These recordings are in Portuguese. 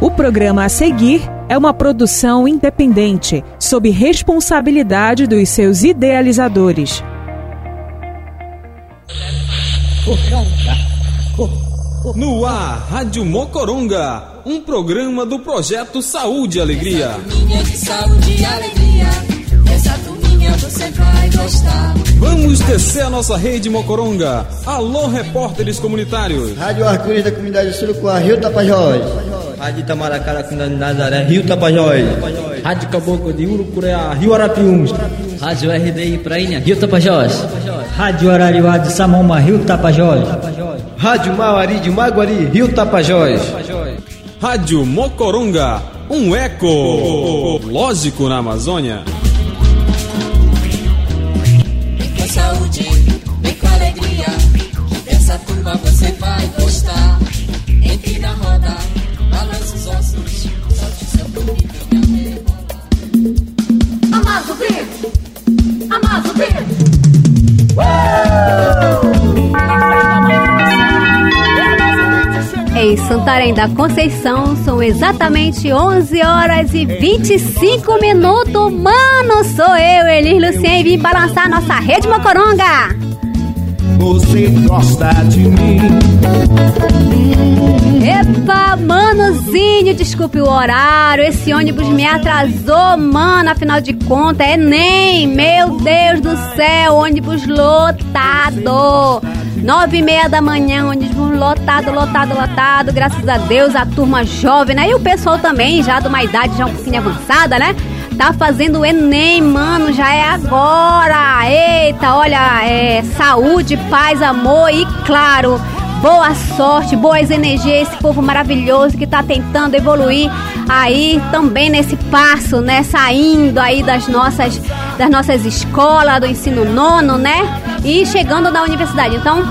O programa a seguir é uma produção independente, sob responsabilidade dos seus idealizadores. No ar, Rádio Mocoronga, um programa do projeto Saúde e Alegria. Essa você vai gostar. Vamos descer a nossa rede Mocoronga. Alô, repórteres comunitários. Rádio Arco-Íris da comunidade Surucuá, Rio Tapajós. Rádio Itamaracá da comunidade Nazaré, Rio Tapajós. Rádio Caboclo de Urucureá, Rio Arapiuns. Rádio RDI Prainha, Rio Tapajós. Rádio Arariuá de Samoma, Rio Tapajós. Rádio Mauari de Maguari, Rio Tapajós. Rádio Mocoronga, um eco lógico na Amazônia. Saúde, vem com alegria, dessa turma você vai gostar. Entre na roda, Em Santarém da Conceição são exatamente 11 horas e 25 minutos. Mano, sou eu, Elis Lucien, e vim balançar nossa rede Mocoronga. Você gosta de mim? Epa, manozinho, desculpe o horário. Esse ônibus me atrasou, mano. Afinal de contas, é nem. Meu Deus do céu, ônibus lotado. Nove e meia da manhã, ônibus lotado, lotado, lotado. Graças a Deus, a turma jovem, né? E o pessoal também, já de uma idade já um pouquinho avançada, né? Tá fazendo o Enem, mano, já é agora. Eita, olha, é saúde, paz, amor e, claro, boa sorte, boas energias, esse povo maravilhoso que tá tentando evoluir aí também nesse passo, né? Saindo aí das nossas, das nossas escolas, do ensino nono, né? E chegando na universidade. Então,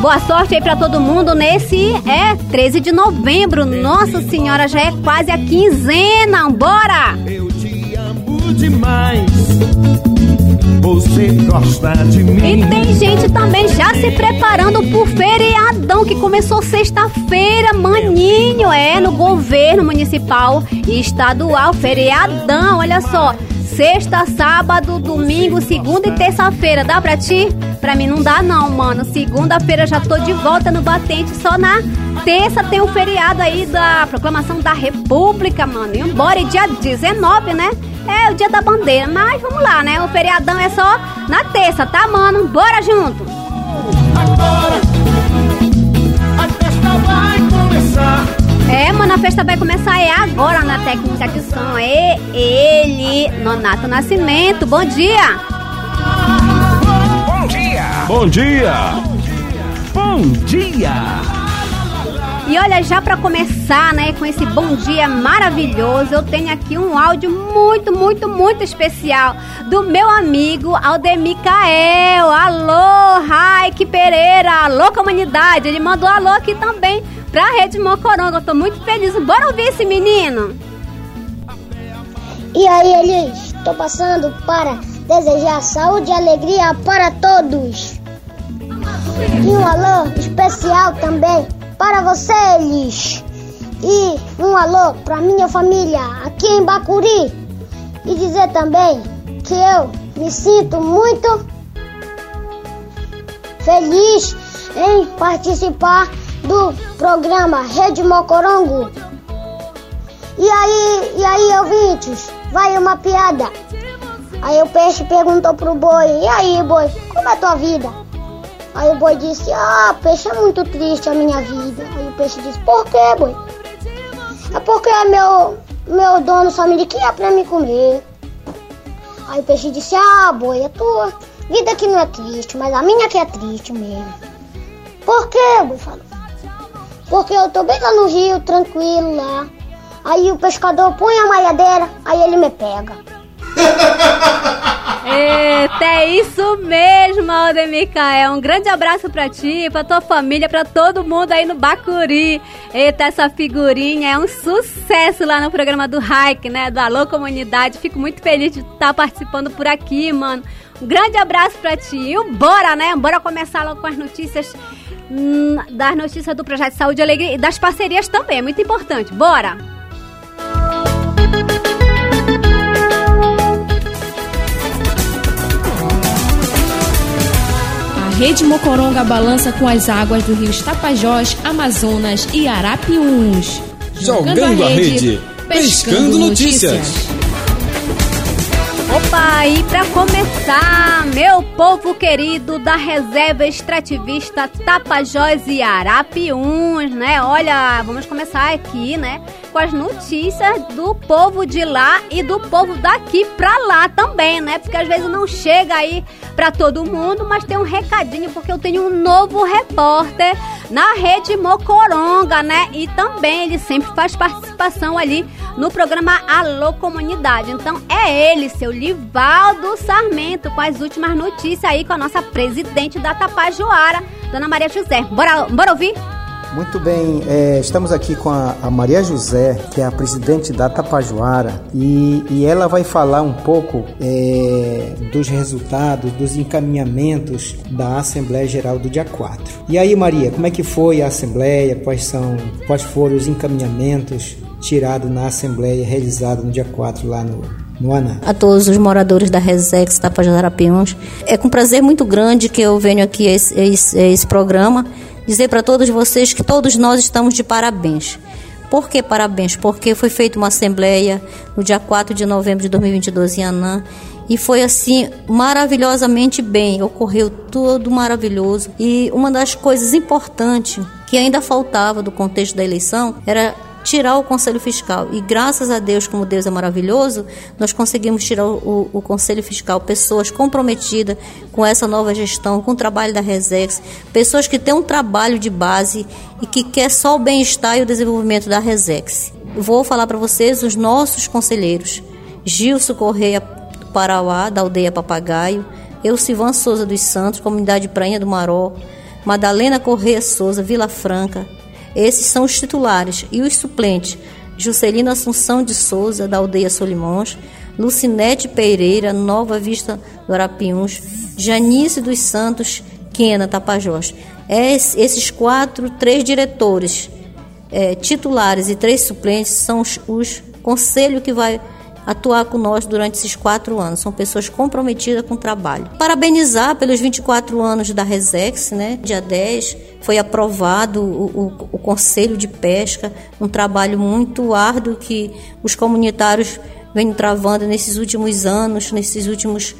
boa sorte aí pra todo mundo nesse é 13 de novembro. Nossa senhora, já é quase a quinzena. Bora! Eu te amo demais. Você gosta de mim? E tem gente também já se preparando por feriadão que começou sexta-feira, maninho, é, no governo municipal e estadual, feriadão, olha só. Sexta, sábado, domingo, segunda e terça-feira, dá pra ti? Pra mim não dá não, mano. Segunda-feira já tô de volta no batente, só na terça tem o feriado aí da proclamação da República, mano. E embora, e dia 19, né? É o dia da bandeira, mas vamos lá, né? O feriadão é só na terça, tá, mano? Bora junto! Agora a festa vai começar. É, mano, a festa vai começar é agora na técnica de som. É ele, Nonato Nascimento. Bom dia! Bom dia. Bom dia! Bom dia. E olha, já para começar, né, com esse bom dia maravilhoso, eu tenho aqui um áudio muito, muito, muito especial do meu amigo Aldemir Cael. Alô, Raik Pereira, alô comunidade. Ele mandou alô aqui também pra Rede Mocoronga. Eu tô muito feliz. Bora ouvir esse menino? E aí, Elis, tô passando para desejar saúde e alegria para todos. E um alô especial também para vocês. E um alô para minha família aqui em Bacuri. E dizer também que eu me sinto muito feliz em participar do programa Rede Mocorongo. E aí, e aí, ouvintes, vai uma piada. Aí o peixe perguntou pro boi: E aí, boi, como é a tua vida? Aí o boi disse: Ah, peixe é muito triste a minha vida. Aí o peixe disse: Por quê, boi? É porque meu, meu dono só me quer pra me comer. Aí o peixe disse: Ah, boi, a tua vida que não é triste, mas a minha que é triste mesmo. Por quê, boi falou? Porque eu tô bem lá no rio, tranquilo lá. Aí o pescador põe a malhadeira, aí ele me pega. Eita, é isso mesmo, Aldemir Cael. Um grande abraço pra ti, pra tua família, pra todo mundo aí no Bacuri. Eita, essa figurinha é um sucesso lá no programa do Hike, né? Do Alô Comunidade. Fico muito feliz de estar participando por aqui, mano. Um grande abraço pra ti. E bora, né? Bora começar logo com as notícias Hum, das notícias do Projeto Saúde e Alegria e das parcerias também, é muito importante. Bora! A Rede Mocoronga balança com as águas do Rio Tapajós, Amazonas e Arapiuns. Jogando, Jogando a rede, a rede pescando, pescando notícias. notícias. Opa, e para começar, meu povo querido da reserva extrativista Tapajós e Arapiuns, né? Olha, vamos começar aqui, né? Com as notícias do povo de lá e do povo daqui pra lá também, né? Porque às vezes não chega aí pra todo mundo, mas tem um recadinho, porque eu tenho um novo repórter na rede Mocoronga, né? E também ele sempre faz participação ali no programa Alô Comunidade. Então é ele, seu Livaldo Sarmento, com as últimas notícias aí com a nossa presidente da Tapajoara, Dona Maria José. Bora, bora ouvir? Muito bem, é, estamos aqui com a, a, Maria José, que é a presidente da Tapajoara, e, e ela vai falar um pouco é, dos resultados, dos encaminhamentos da Assembleia Geral do dia 4. E aí, Maria, como é que foi a Assembleia? Quais são, quais foram os encaminhamentos tirados na Assembleia realizada no dia 4 lá no, ANA. A todos os moradores da Resex Tapajara Arapiuns, é com prazer muito grande que eu venho aqui a esse, a esse, a esse programa dizer para todos vocês que todos nós estamos de parabéns. Por que parabéns? Porque foi feita uma assembleia no dia 4 de novembro de 2022 em Anã e foi assim maravilhosamente bem, ocorreu tudo maravilhoso. E uma das coisas importantes que ainda faltava do contexto da eleição era tirar o Conselho Fiscal. E graças a Deus, como Deus é maravilhoso, nós conseguimos tirar o, o, Conselho Fiscal, pessoas comprometidas com essa nova gestão, com o trabalho da Resex, pessoas que têm um trabalho de base e que quer só o bem-estar e o desenvolvimento da Resex. Vou falar para vocês os nossos conselheiros. Gilson Correia Parauá, da aldeia Papagaio, Elcivan Souza dos Santos, comunidade Prainha do Maró, Madalena Correia Souza, Vila Franca, esses são os titulares. E os suplentes: Juscelina Assunção de Souza, da aldeia Solimões, Lucinete Pereira, Nova Vista do Arapiuns, Janice dos Santos, Quena, Tapajós. esses quatro, três diretores é, titulares e três suplentes são os, os conselho que vai atuar conosco durante esses quatro anos. São pessoas comprometidas com o trabalho. Parabenizar pelos 24 anos da Resex, né? Dia 10 foi aprovado o, o, o Conselho de Pesca, um trabalho muito árduo que os comunitários vêm travando nesses últimos anos, nesses últimos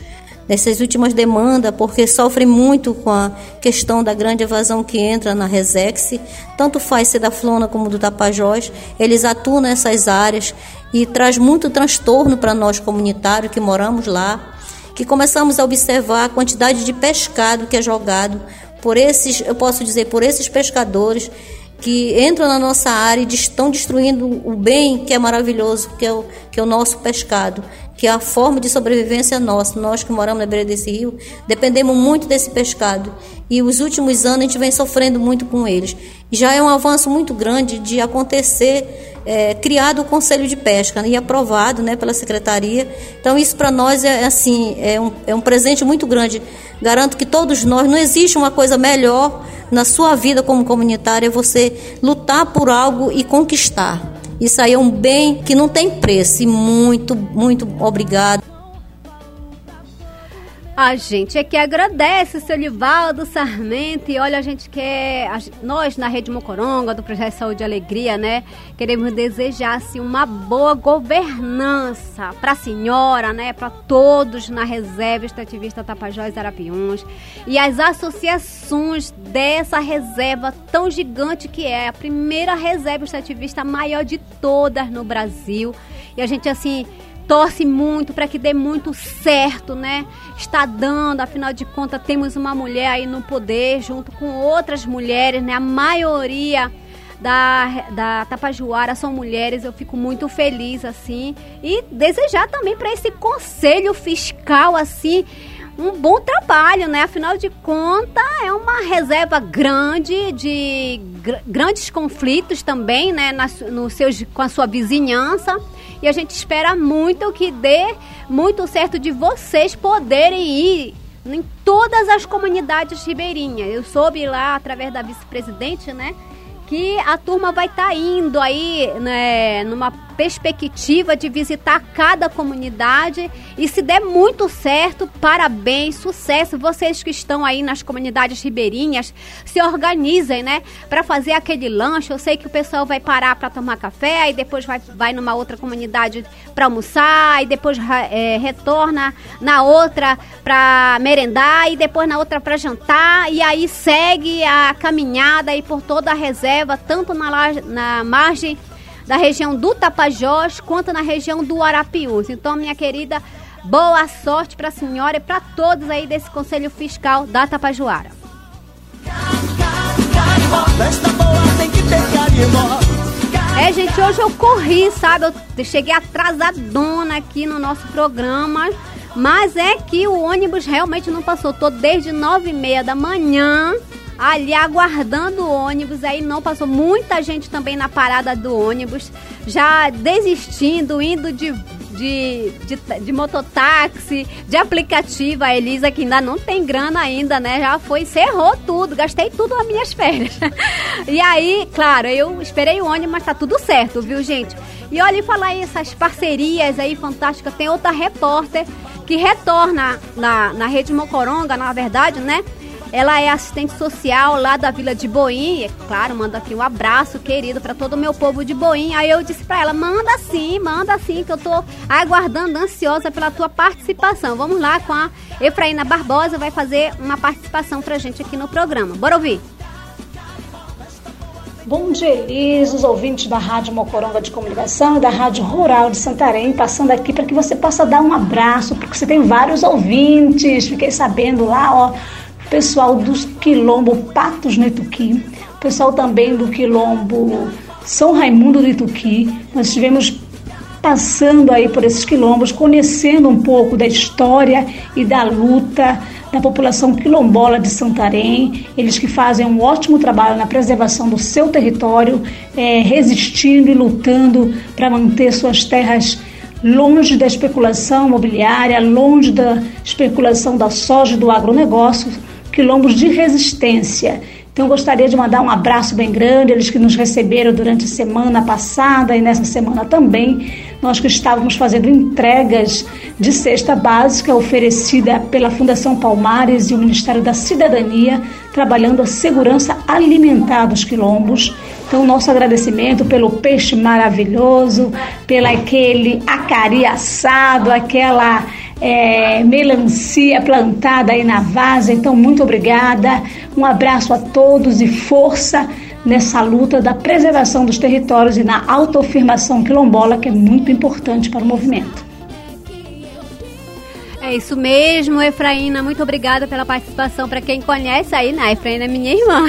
nessas últimas demandas, porque sofrem muito com a questão da grande evasão que entra na Resex, tanto faz ser da Flona como do Tapajós, eles atuam nessas áreas e traz muito transtorno para nós comunitários que moramos lá, que começamos a observar a quantidade de pescado que é jogado por esses, eu posso dizer, por esses pescadores que entram na nossa área e estão destruindo o bem que é maravilhoso, que é o, que é o nosso pescado, que é a forma de sobrevivência nossa. Nós que moramos na beira desse rio, dependemos muito desse pescado. E os últimos anos a gente vem sofrendo muito com eles. Já é um avanço muito grande de acontecer é, criado o Conselho de Pesca né, e aprovado né, pela Secretaria. Então, isso para nós é, assim, é um, é um presente muito grande. Garanto que todos nós, não existe uma coisa melhor na sua vida como comunitária, é você lutar por algo e conquistar. Isso aí é um bem que não tem preço. E muito, muito obrigado. A gente é que agradece, seu Livaldo Sarmento. E olha, a gente quer. A, nós, na Rede Mocoronga, do Projeto Saúde e Alegria, né? Queremos desejar assim, uma boa governança para a senhora, né? Para todos na reserva extrativista Tapajós Arapiuns. E as associações dessa reserva tão gigante que é a primeira reserva extrativista maior de todas no Brasil. E a gente, assim torce muito para que dê muito certo, né? Está dando, afinal de contas, temos uma mulher aí no poder, junto com outras mulheres, né? A maioria da, da Tapajuara são mulheres, eu fico muito feliz, assim. E desejar também para esse conselho fiscal, assim, um bom trabalho, né? Afinal de contas, é uma reserva grande de gr grandes conflitos também, né? Na, no seus, com a sua vizinhança. E a gente espera muito que dê muito certo de vocês poderem ir em todas as comunidades ribeirinhas. Eu soube lá, através da vice-presidente, né? Que a turma vai estar tá indo aí, né, numa perspectiva de visitar cada comunidade e se der muito certo, parabéns, sucesso. Vocês que estão aí nas comunidades ribeirinhas, se organizem, né, para fazer aquele lanche. Eu sei que o pessoal vai parar para tomar café, aí depois vai, vai numa outra comunidade para almoçar, e depois é, retorna na outra para merendar e depois na outra para jantar e aí segue a caminhada aí por toda a reserva, tanto na, na margem da região do Tapajós quanto na região do Arapiuns. Então, minha querida, boa sorte para a senhora e para todos aí desse Conselho Fiscal da Tapajoara. É, gente, hoje eu corri, sabe? Eu cheguei atrasadona aqui no nosso programa. Mas é que o ônibus realmente não passou. Tô desde nove e meia da manhã ali aguardando o ônibus, aí não passou muita gente também na parada do ônibus, já desistindo, indo de de, de, de, mototáxi, de aplicativo. A Elisa, que ainda não tem grana ainda, né? Já foi, cerrou tudo, gastei tudo nas minhas férias. e aí, claro, eu esperei o ônibus, mas tá tudo certo, viu, gente? E olha, falar aí essas parcerias aí fantásticas, tem outra repórter que retorna na, na Rede Mocoronga, na verdade, né? Ela é assistente social lá da Vila de Boim. E, claro, manda aqui um abraço querido para todo o meu povo de Boim. Aí eu disse para ela: manda sim, manda sim, que eu tô aguardando, ansiosa pela tua participação. Vamos lá com a Efraína Barbosa, vai fazer uma participação pra gente aqui no programa. Bora ouvir. Bom dia, Elis, os ouvintes da Rádio Mocoronga de Comunicação e da Rádio Rural de Santarém, passando aqui para que você possa dar um abraço, porque você tem vários ouvintes. Fiquei sabendo lá, ó, pessoal dos quilombo Patos no pessoal também do quilombo São Raimundo do. Nós estivemos passando aí por esses quilombos, conhecendo um pouco da história e da luta da população quilombola de Santarém, eles que fazem um ótimo trabalho na preservação do seu território, é, resistindo e lutando para manter suas terras longe da especulação imobiliária, longe da especulação da soja do agronegócio, quilombos de resistência. Então, gostaria de mandar um abraço bem grande, eles que nos receberam durante a semana passada e nessa semana também. Nós que estávamos fazendo entregas de cesta básica oferecida pela Fundação Palmares e o Ministério da Cidadania, trabalhando a segurança alimentar dos quilombos. Então, nosso agradecimento pelo peixe maravilhoso, pelo aquele acari assado, aquela é, melancia plantada aí na vaza. Então, muito obrigada. Um abraço a todos e força nessa luta da preservação dos territórios e na autoafirmação quilombola, que é muito importante para o movimento. É isso mesmo, Efraína. Muito obrigada pela participação. Para quem conhece aí, né? Efraína é minha irmã.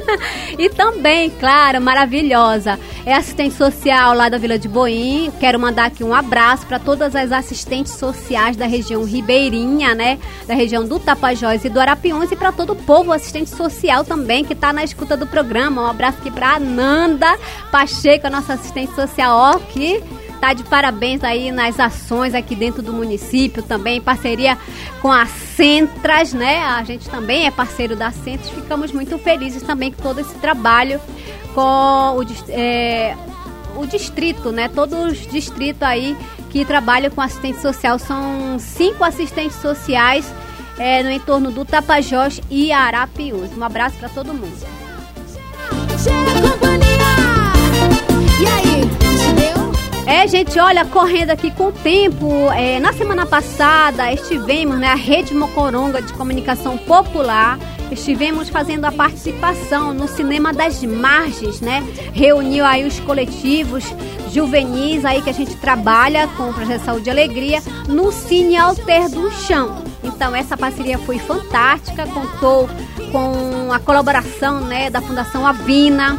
e também, claro, maravilhosa. É assistente social lá da Vila de Boim. Quero mandar aqui um abraço para todas as assistentes sociais da região ribeirinha, né? Da região do Tapajós e do Arapiuns e para todo o povo assistente social também que está na escuta do programa. Um abraço aqui para Nanda Pacheco, a nossa assistente social, ó, que tá de parabéns aí nas ações aqui dentro do município também, em parceria com a Centras, né? A gente também é parceiro da Centras, ficamos muito felizes também com todo esse trabalho com o, é, o distrito, né? Todos os distritos aí que trabalham com assistente social. São cinco assistentes sociais é, no entorno do Tapajós e Arapiús. Um abraço para todo mundo. Chega, companhia! E aí? É, gente, olha, correndo aqui com o tempo. É, na semana passada estivemos na né, Rede Mocoronga de Comunicação Popular. Estivemos fazendo a participação no Cinema das Margens, né? Reuniu aí os coletivos juvenis aí que a gente trabalha com o Projeto Saúde e Alegria no Cine Alter do Chão. Então essa parceria foi fantástica, contou com a colaboração né, da Fundação Avina,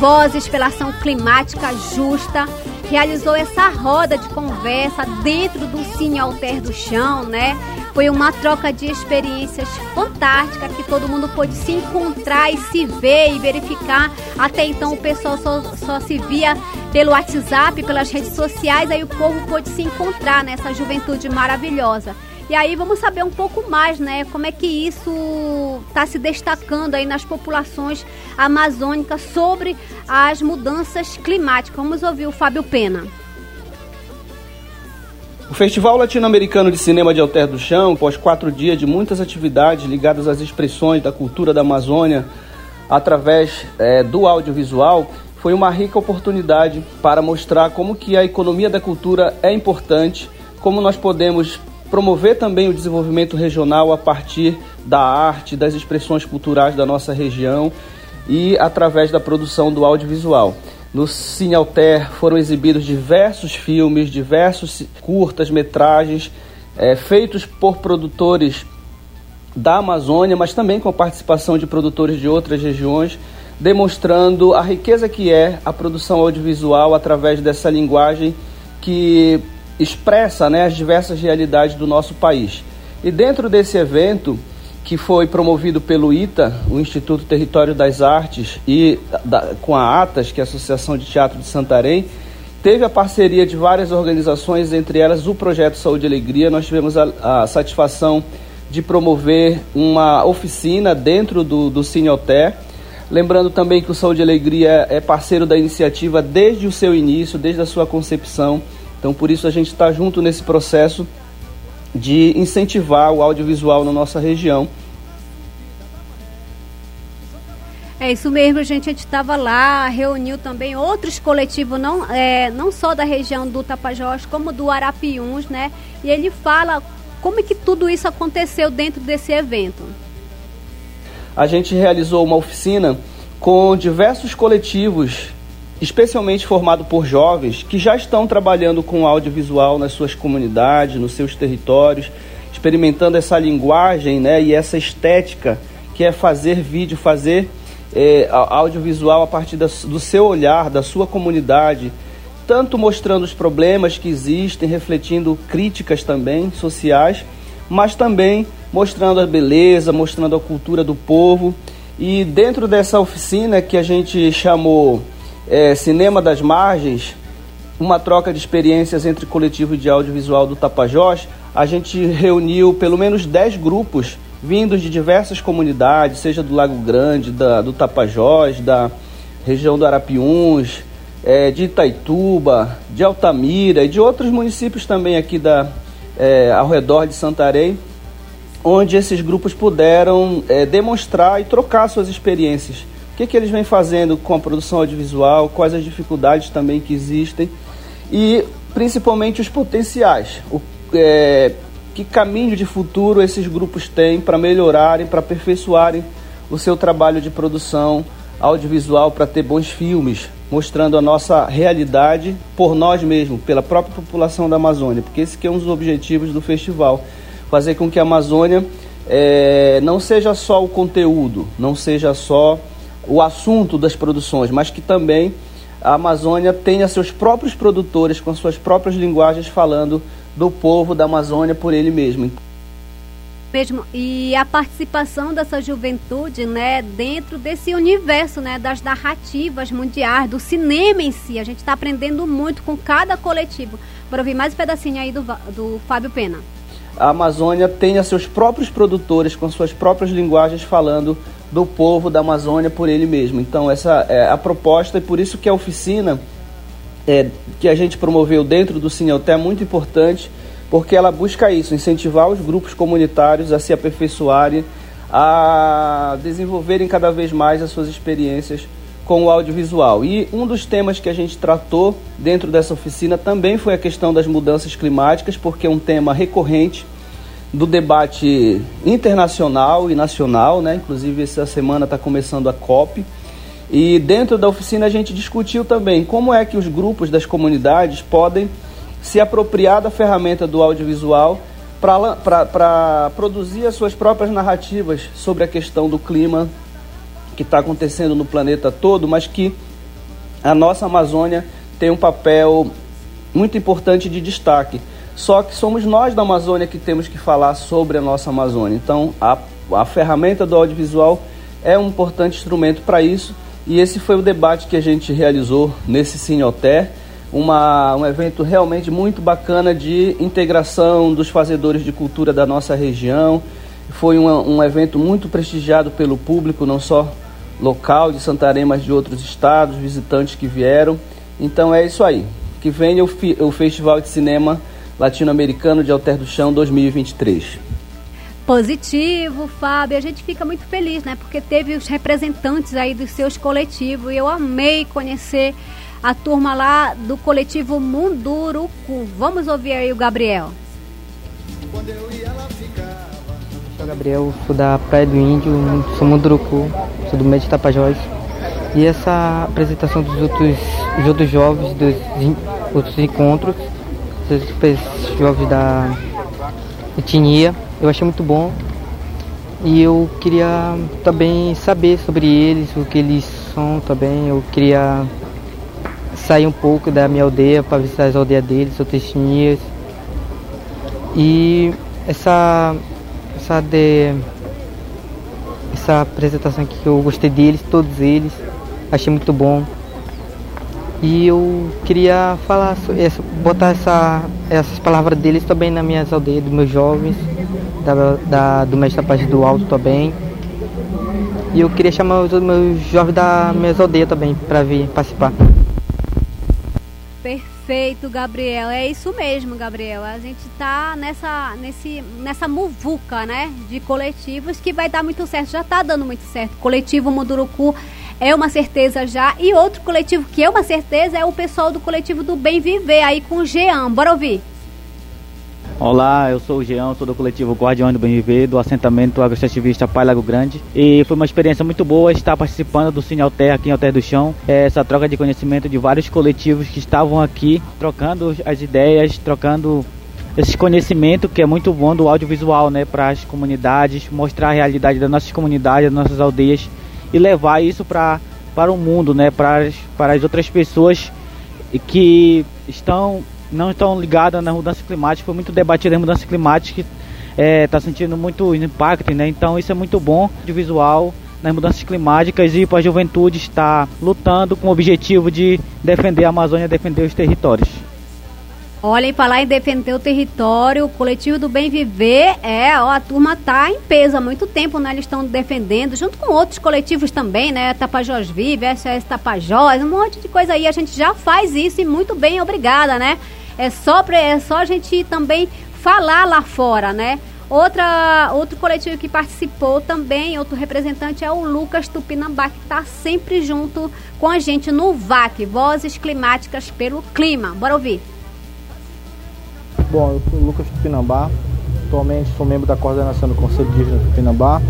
Vozes pela Ação Climática Justa, realizou essa roda de conversa dentro do Cine Alter do Chão, né? Foi uma troca de experiências fantástica que todo mundo pôde se encontrar e se ver e verificar. Até então o pessoal só, só se via pelo WhatsApp, pelas redes sociais, aí o povo pôde se encontrar nessa juventude maravilhosa. E aí vamos saber um pouco mais, né? Como é que isso está se destacando aí nas populações amazônicas sobre as mudanças climáticas. Vamos ouvir o Fábio Pena. O Festival Latino-Americano de Cinema de Alter do Chão, após quatro dias de muitas atividades ligadas às expressões da cultura da Amazônia através é, do audiovisual, foi uma rica oportunidade para mostrar como que a economia da cultura é importante, como nós podemos promover também o desenvolvimento regional a partir da arte, das expressões culturais da nossa região e através da produção do audiovisual. No Cine Alter foram exibidos diversos filmes, diversos curtas-metragens é, feitos por produtores da Amazônia, mas também com a participação de produtores de outras regiões, demonstrando a riqueza que é a produção audiovisual através dessa linguagem que expressa né, as diversas realidades do nosso país. E dentro desse evento, que foi promovido pelo ITA, o Instituto Território das Artes, e da, com a ATAS, que é a Associação de Teatro de Santarém, teve a parceria de várias organizações, entre elas o Projeto Saúde e Alegria. Nós tivemos a, a satisfação de promover uma oficina dentro do, do. Lembrando também que o Saúde e Alegria é parceiro da iniciativa desde o seu início, desde a sua concepção. Então, por isso, a gente está junto nesse processo de incentivar o audiovisual na nossa região. É isso mesmo, gente. A gente estava lá, reuniu também outros coletivos, não, é, não só da região do Tapajós, como do Arapiuns, né? E ele fala como é que tudo isso aconteceu dentro desse evento. A gente realizou uma oficina com diversos coletivos especialmente formado por jovens que já estão trabalhando com audiovisual nas suas comunidades, nos seus territórios, experimentando essa linguagem né, e essa estética que é fazer vídeo, fazer é, audiovisual a partir da, do seu olhar, da sua comunidade, tanto mostrando os problemas que existem, refletindo críticas também sociais, mas também mostrando a beleza, mostrando a cultura do povo. E dentro dessa oficina que a gente chamou é, Cinema das Margens, uma troca de experiências entre coletivo de audiovisual do Tapajós, a gente reuniu pelo menos 10 grupos vindos de diversas comunidades, seja do Lago Grande, da, do Tapajós, da região do Arapiuns, é, de Itaituba, de Altamira e de outros municípios também aqui da, é, ao redor de Santarém, onde esses grupos puderam é, demonstrar e trocar suas experiências que, que eles vêm fazendo com a produção audiovisual, quais as dificuldades também que existem e principalmente os potenciais. O, é, que caminho de futuro esses grupos têm para melhorarem, para aperfeiçoarem o seu trabalho de produção audiovisual para ter bons filmes, mostrando a nossa realidade por nós mesmos, pela própria população da Amazônia, porque esse é um dos objetivos do festival, fazer com que a Amazônia é, não seja só o conteúdo, não seja só o assunto das produções, mas que também a Amazônia tenha seus próprios produtores com suas próprias linguagens falando do povo da Amazônia por ele mesmo. Mesmo, e a participação dessa juventude, né, dentro desse universo, né, das narrativas mundiais, do cinema em si, a gente está aprendendo muito com cada coletivo. Bora ouvir mais um pedacinho aí do, do Fábio Pena. A Amazônia tenha seus próprios produtores com suas próprias linguagens falando do povo da Amazônia por ele mesmo. Então essa é a proposta e por isso que a oficina é, que a gente promoveu dentro do Cineuté é muito importante, porque ela busca isso, incentivar os grupos comunitários a se aperfeiçoarem, a desenvolverem cada vez mais as suas experiências com o audiovisual. E um dos temas que a gente tratou dentro dessa oficina também foi a questão das mudanças climáticas, porque é um tema recorrente do debate internacional e nacional, né? Inclusive essa semana está começando a COP. E dentro da oficina a gente discutiu também como é que os grupos das comunidades podem se apropriar da ferramenta do audiovisual para produzir as suas próprias narrativas sobre a questão do clima que está acontecendo no planeta todo, mas que a nossa Amazônia tem um papel muito importante de destaque. Só que somos nós da Amazônia que temos que falar sobre a nossa Amazônia. Então, a, a ferramenta do audiovisual é um importante instrumento para isso. E esse foi o debate que a gente realizou nesse Sinhoté, uma, um evento realmente muito bacana de integração dos fazedores de cultura da nossa região. Foi um, um evento muito prestigiado pelo público, não só local de Santarém, mas de outros estados, visitantes que vieram. Então é isso aí. Que venha o, o Festival de Cinema Latino-Americano de Alter do Chão 2023 positivo, Fábio. A gente fica muito feliz, né? Porque teve os representantes aí dos seus coletivos e eu amei conhecer a turma lá do coletivo Munduruku. Vamos ouvir aí o Gabriel. Eu sou Gabriel, sou da Praia do Índio, sou Munduruku, sou do Médio Tapajós. E essa apresentação dos outros, dos outros jovens, dos outros encontros, dos jovens da etnia, eu achei muito bom. E eu queria também saber sobre eles, o que eles são também. Eu queria sair um pouco da minha aldeia para visitar as aldeias deles, outras etnias. E essa essa de essa apresentação aqui que eu gostei deles, todos eles, achei muito bom. E eu queria falar, essa, botar essa, essas palavras deles também nas minhas aldeias, dos meus jovens, da, da, do mestre da parte do alto também. E eu queria chamar os meus jovens da minha aldeia também para vir participar. Perfeito, Gabriel. É isso mesmo, Gabriel. A gente tá nessa, nesse, nessa muvuca, né? De coletivos que vai dar muito certo. Já tá dando muito certo. Coletivo Munduruku é uma certeza já. E outro coletivo que é uma certeza é o pessoal do coletivo do Bem Viver aí com o Jean. Bora ouvir. Olá, eu sou o Jean, sou do coletivo Guardião do Bem Viver, do assentamento agroextrativista Pai Lago Grande. E foi uma experiência muito boa estar participando do Cine Alter aqui em Alter do Chão. É essa troca de conhecimento de vários coletivos que estavam aqui, trocando as ideias, trocando esse conhecimento que é muito bom do audiovisual, né, para as comunidades, mostrar a realidade das nossas comunidades, das nossas aldeias e levar isso para para o mundo, né, para para as outras pessoas que estão não estão ligadas na mudança climática. Foi muito debatido a mudança climática, está é, tá sentindo muito impacto, né? Então isso é muito bom de visual nas mudanças climáticas e para a juventude estar lutando com o objetivo de defender a Amazônia, defender os territórios. Olhem, falar em defender o território, o coletivo do Bem Viver, é, ó, a turma tá em peso há muito tempo, né? Eles estão defendendo, junto com outros coletivos também, né? Tapajós Vive, SOS Tapajós, um monte de coisa aí. A gente já faz isso e muito bem, obrigada, né? É só, pra, é só a gente também falar lá fora, né? Outra, outro coletivo que participou também, outro representante é o Lucas Tupinambá, que está sempre junto com a gente no VAC, Vozes Climáticas pelo Clima. Bora ouvir. Bom, eu sou o Lucas Tupinambá, atualmente sou membro da coordenação do Conselho Indígena Tupinambá,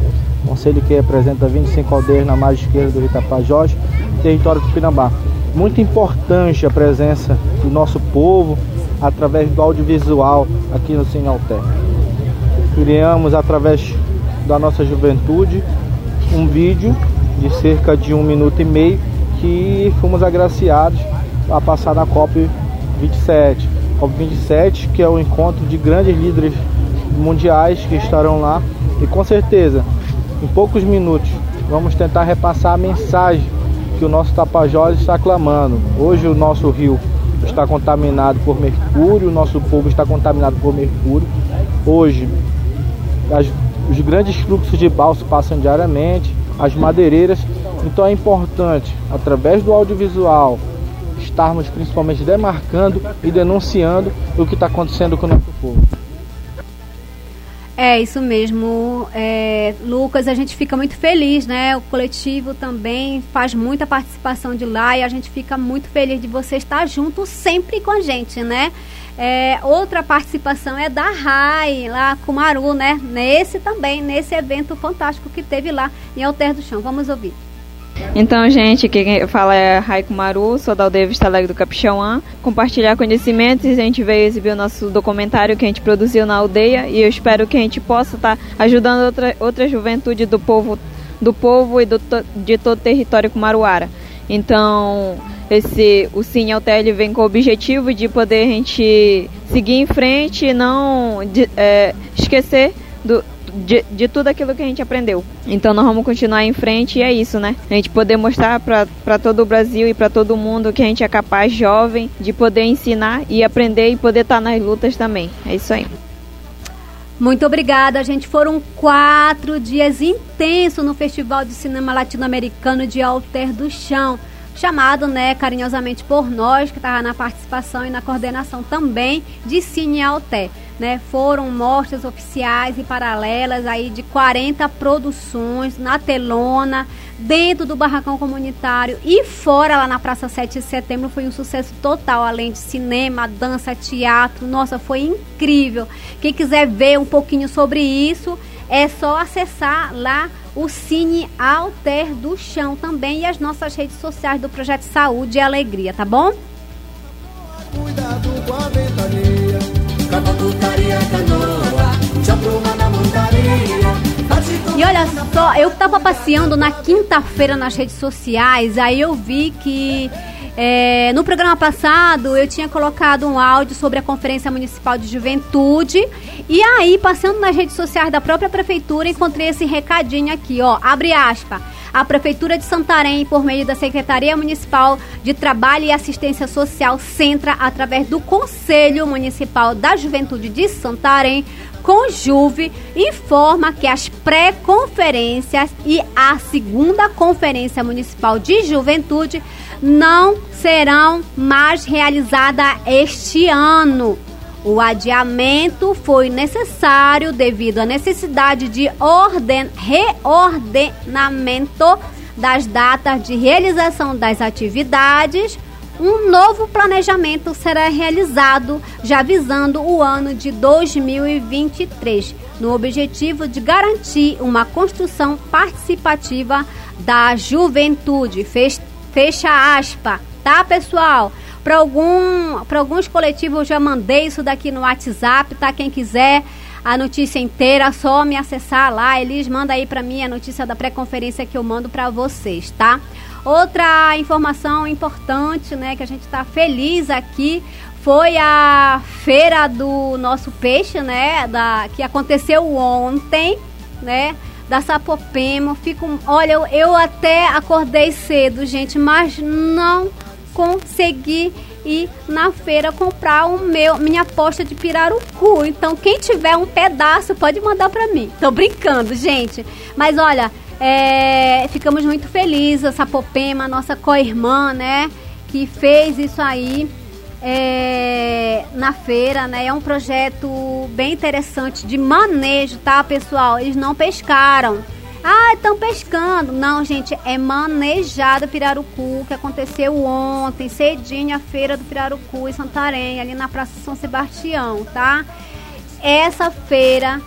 conselho que representa 25 aldeias na margem esquerda do Rio Tapajós, território Tupinambá. Muito importante a presença do nosso povo, através do audiovisual aqui no Cine Alter. Criamos através da nossa juventude um vídeo de cerca de um minuto e meio que fomos agraciados a passar na COP 27. COP 27 que é o encontro de grandes líderes mundiais que estarão lá e com certeza em poucos minutos vamos tentar repassar a mensagem que o nosso Tapajós está clamando. Hoje o nosso rio está contaminado por mercúrio, o nosso povo está contaminado por mercúrio. Hoje, as, os grandes fluxos de balsa passam diariamente, as madeireiras. Então é importante, através do audiovisual, estarmos principalmente demarcando e denunciando o que está acontecendo com o nosso povo. É isso mesmo, é, Lucas. A gente fica muito feliz, né? O coletivo também faz muita participação de lá e a gente fica muito feliz de você estar junto sempre com a gente, né? É, outra participação é da RAI, lá com Maru, né? Nesse também, nesse evento fantástico que teve lá em Alter do Chão. Vamos ouvir. Então, gente, quem fala é Raico Maru, sou da aldeia Vista Alegre do Capixauã. Compartilhar conhecimentos, a gente veio exibir o nosso documentário que a gente produziu na aldeia e eu espero que a gente possa estar tá ajudando outra, outra juventude do povo, do povo e do, de todo o território Kumaruara. Então, esse, o Cine Altel vem com o objetivo de poder a gente seguir em frente e não de, é, esquecer do, de, de tudo aquilo que a gente aprendeu. Então nós vamos continuar em frente e é isso, né? A gente poder mostrar para todo o Brasil e para todo mundo que a gente é capaz, jovem, de poder ensinar e aprender e poder estar tá nas lutas também. É isso aí. Muito obrigada, gente. Foram quatro dias intensos no Festival de Cinema Latino-Americano de Alter do Chão chamado, né, carinhosamente por nós, que estava na participação e na coordenação também de Cine Alté. Né, foram mostras oficiais e paralelas aí de 40 produções na telona, dentro do barracão comunitário e fora lá na Praça 7 de Setembro foi um sucesso total, além de cinema, dança, teatro. Nossa, foi incrível. Quem quiser ver um pouquinho sobre isso, é só acessar lá o Cine Alter do Chão também e as nossas redes sociais do Projeto Saúde e Alegria, tá bom? Cuidado com a eu tava passeando na quinta-feira nas redes sociais, aí eu vi que é, no programa passado eu tinha colocado um áudio sobre a Conferência Municipal de Juventude e aí, passando nas redes sociais da própria prefeitura, encontrei esse recadinho aqui, ó, abre aspas. A Prefeitura de Santarém, por meio da Secretaria Municipal de Trabalho e Assistência Social, Centra, através do Conselho Municipal da Juventude de Santarém, Conjuve informa que as pré-conferências e a segunda Conferência Municipal de Juventude não serão mais realizadas este ano. O adiamento foi necessário devido à necessidade de orden, reordenamento das datas de realização das atividades. Um novo planejamento será realizado, já visando o ano de 2023, no objetivo de garantir uma construção participativa da juventude. Fecha aspa, tá, pessoal? Para algum, alguns coletivos eu já mandei isso daqui no WhatsApp, tá? Quem quiser a notícia inteira, só me acessar lá. Eles mandam aí para mim a notícia da pré-conferência que eu mando para vocês, tá? Outra informação importante, né, que a gente está feliz aqui foi a feira do nosso peixe, né, da que aconteceu ontem, né? Da Sapopema, fico, olha, eu, eu até acordei cedo, gente, mas não conseguir ir na feira comprar o meu minha posta de pirarucu. Então, quem tiver um pedaço pode mandar para mim. Tô brincando, gente. Mas olha, é, ficamos muito felizes, essa Popema, nossa co-irmã, né, que fez isso aí é, na feira, né? É um projeto bem interessante de manejo, tá, pessoal? Eles não pescaram ah, estão pescando. Não, gente, é manejado pirarucu, que aconteceu ontem, cedinho, a feira do pirarucu em Santarém, ali na Praça São Sebastião, tá? Essa feira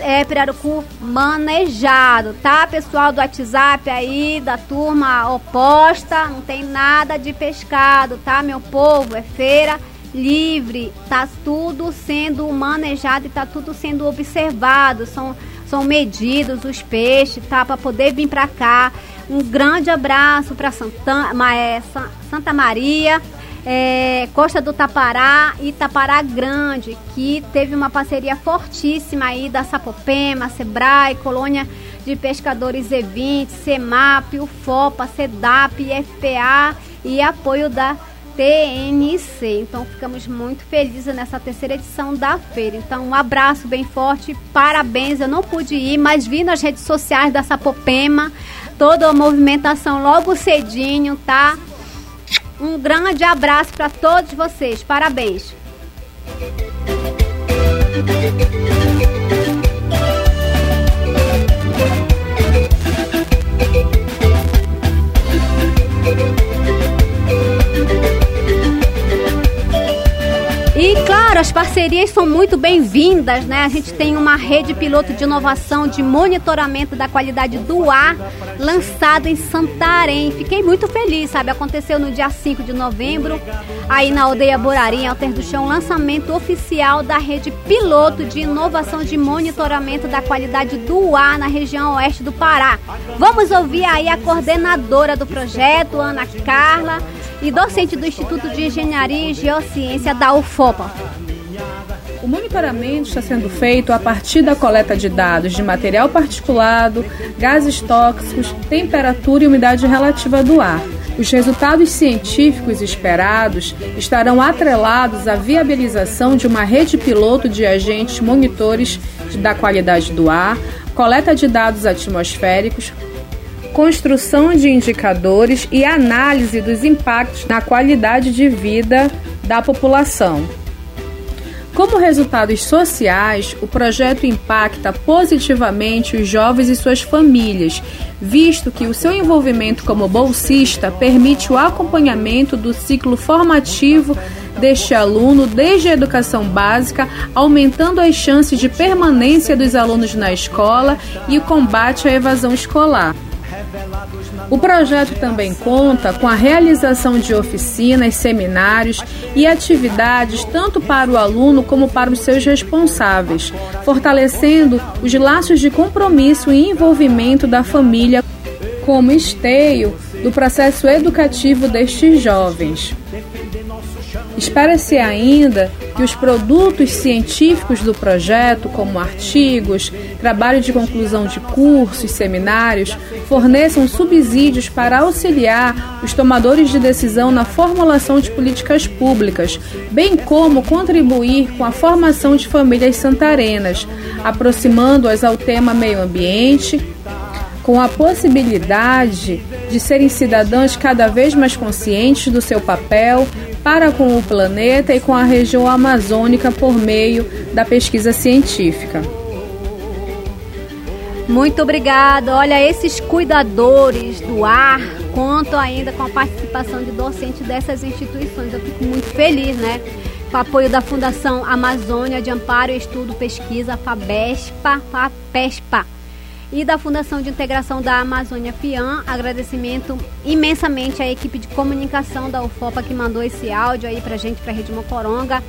é pirarucu manejado, tá, pessoal do WhatsApp aí, da turma oposta, não tem nada de pescado, tá, meu povo? É feira livre, tá tudo sendo manejado e tá tudo sendo observado. São são medidos os peixes, tá? Para poder vir para cá. Um grande abraço para Santa, é, Santa Maria, é, Costa do Tapará e Tapará Grande, que teve uma parceria fortíssima aí da Sapopema, Sebrae, Colônia de Pescadores E20, CEMAP, UFOPA, CEDAP, FPA e apoio da TNC. Então ficamos muito felizes nessa terceira edição da feira. Então um abraço bem forte, parabéns. Eu não pude ir, mas vi nas redes sociais da Sapopema toda a movimentação logo cedinho, tá? Um grande abraço para todos vocês. Parabéns. Parcerias são muito bem-vindas, né? A gente tem uma rede piloto de inovação de monitoramento da qualidade do ar lançado em Santarém. Fiquei muito feliz, sabe? Aconteceu no dia 5 de novembro, aí na aldeia Borarim, Alter do Chão, lançamento oficial da rede piloto de inovação de monitoramento da qualidade do ar na região oeste do Pará. Vamos ouvir aí a coordenadora do projeto, Ana Carla e docente do Instituto de Engenharia e Geociência da UFOPA. O monitoramento está sendo feito a partir da coleta de dados de material particulado, gases tóxicos, temperatura e umidade relativa do ar. Os resultados científicos esperados estarão atrelados à viabilização de uma rede piloto de agentes monitores da qualidade do ar, coleta de dados atmosféricos, construção de indicadores e análise dos impactos na qualidade de vida da população. Como resultados sociais, o projeto impacta positivamente os jovens e suas famílias, visto que o seu envolvimento como bolsista permite o acompanhamento do ciclo formativo deste aluno desde a educação básica, aumentando as chances de permanência dos alunos na escola e o combate à evasão escolar. O projeto também conta com a realização de oficinas, seminários e atividades tanto para o aluno como para os seus responsáveis, fortalecendo os laços de compromisso e envolvimento da família como esteio do processo educativo destes jovens. Espera-se ainda que os produtos científicos do projeto, como artigos, trabalho de conclusão de cursos, seminários, forneçam subsídios para auxiliar os tomadores de decisão na formulação de políticas públicas, bem como contribuir com a formação de famílias santarenas, aproximando-as ao tema meio ambiente, com a possibilidade de serem cidadãs cada vez mais conscientes do seu papel para com o planeta e com a região amazônica por meio da pesquisa científica. Muito obrigada. Olha, esses cuidadores do ar contam ainda com a participação de docentes dessas instituições. Eu fico muito feliz, né? Com o apoio da Fundação Amazônia de Amparo e Estudo Pesquisa, FABESPA, FAPESPA e da Fundação de Integração da Amazônia FIAM. Agradecimento imensamente à equipe de comunicação da UFOPA que mandou esse áudio aí pra gente, pra Rede Mocoronga.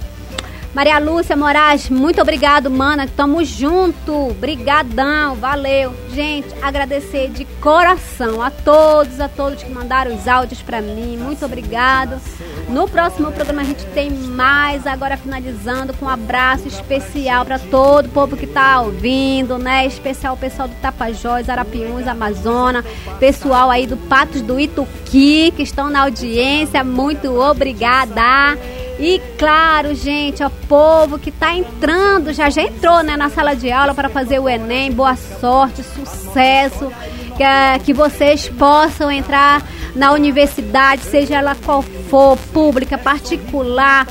Maria Lúcia Moraes, muito obrigado, mana. Tamo junto. Brigadão, valeu. Gente, agradecer de coração a todos, a todos que mandaram os áudios para mim. Muito obrigado. No próximo programa a gente tem mais, agora finalizando com um abraço especial para todo o povo que tá ouvindo, né? Especial o pessoal do Tapajós, Arapiuns, Amazônia, pessoal aí do Patos do Ituqui que estão na audiência. Muito obrigada. E claro, gente, o povo que está entrando, já já entrou né, na sala de aula para fazer o Enem, boa sorte, sucesso, que, que vocês possam entrar na universidade, seja ela qual for, pública, particular,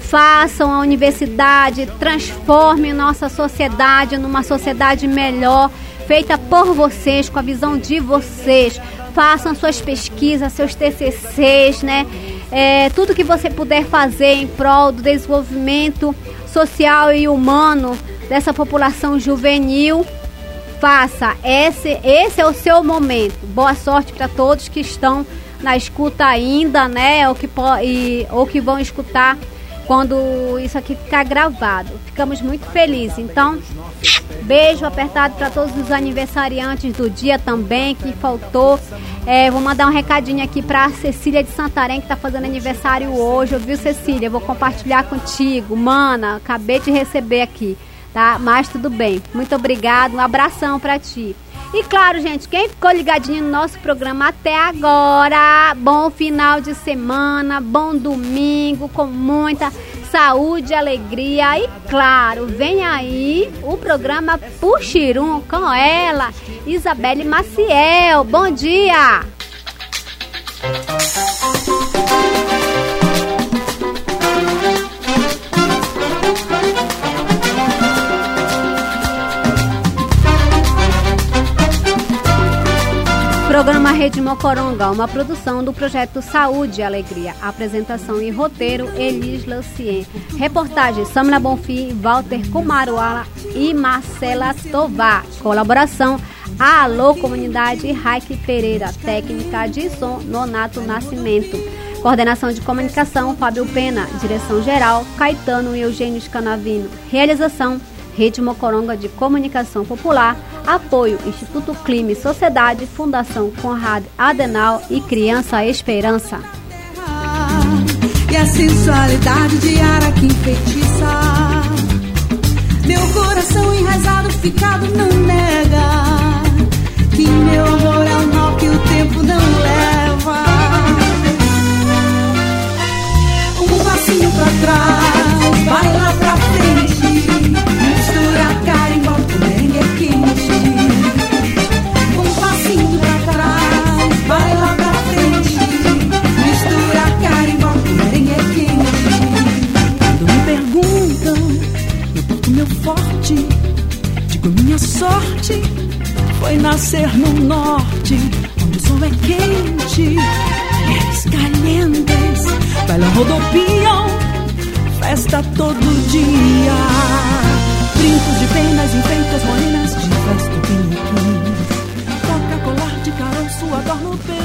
façam a universidade, transformem nossa sociedade numa sociedade melhor, feita por vocês, com a visão de vocês. Façam suas pesquisas, seus TCCs, né? É, tudo que você puder fazer em prol do desenvolvimento social e humano dessa população juvenil, faça. Esse, esse é o seu momento. Boa sorte para todos que estão na escuta ainda, né? Ou que, e, ou que vão escutar quando isso aqui ficar gravado. Ficamos muito felizes. Então, beijo apertado para todos os aniversariantes do dia também, que faltou. É, vou mandar um recadinho aqui para Cecília de Santarém, que está fazendo aniversário hoje. Ouviu, Cecília? Vou compartilhar contigo. Mana, acabei de receber aqui, tá? Mas tudo bem. Muito obrigado. Um abração para ti. E claro, gente, quem ficou ligadinho no nosso programa até agora, bom final de semana, bom domingo, com muita saúde, alegria e claro, vem aí o programa Puxirum com ela, Isabelle Maciel. Bom dia! Programa Rede Mocoronga, uma produção do projeto Saúde e Alegria. Apresentação e roteiro, Elis Lancien. Reportagem, Samla Bonfim, Walter Kumaruala e Marcela Tovar. Colaboração, Alô Comunidade, Raik Pereira. Técnica de som, Nonato Nascimento. Coordenação de comunicação, Fábio Pena. Direção geral, Caetano e Eugênio Scanavino. Realização, Rede Mocoronga de Comunicação Popular, apoio Instituto Clima e Sociedade, Fundação Conrad Adenal e Criança Esperança. E a sensualidade de ara que enfeitiça Meu coração enraizado, ficado, não nega que meu amor é um mal que o tempo não leva. Um passinho pra trás, vai lá minha sorte foi nascer no norte, onde o sol é quente, mulheres calientes bailam rodopiam, festa todo dia. Brincos de penas, enfeitas, morenas, de do piniquim, toca colar de caroço, adorno o peito.